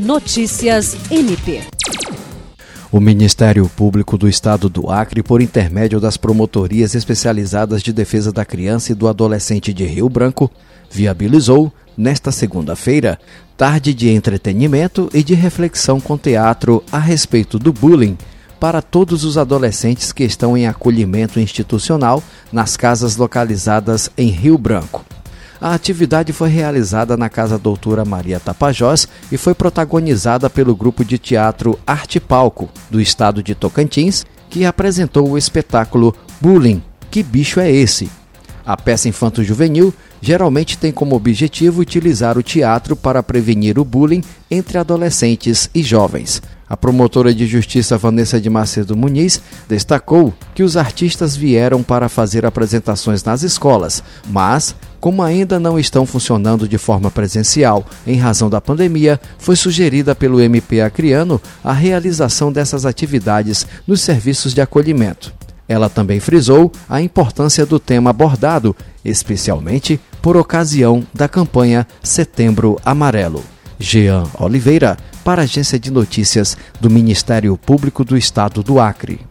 Notícias MP. O Ministério Público do Estado do Acre, por intermédio das promotorias especializadas de defesa da criança e do adolescente de Rio Branco, viabilizou, nesta segunda-feira, tarde de entretenimento e de reflexão com teatro a respeito do bullying para todos os adolescentes que estão em acolhimento institucional nas casas localizadas em Rio Branco. A atividade foi realizada na Casa Doutora Maria Tapajós e foi protagonizada pelo grupo de teatro Arte Palco, do estado de Tocantins, que apresentou o espetáculo Bullying Que Bicho é Esse? A peça infanto-juvenil geralmente tem como objetivo utilizar o teatro para prevenir o bullying entre adolescentes e jovens. A promotora de justiça Vanessa de Macedo Muniz destacou que os artistas vieram para fazer apresentações nas escolas, mas, como ainda não estão funcionando de forma presencial em razão da pandemia, foi sugerida pelo MP Acriano a realização dessas atividades nos serviços de acolhimento. Ela também frisou a importância do tema abordado, especialmente por ocasião da campanha Setembro Amarelo. Jean Oliveira, para a Agência de Notícias do Ministério Público do Estado do Acre.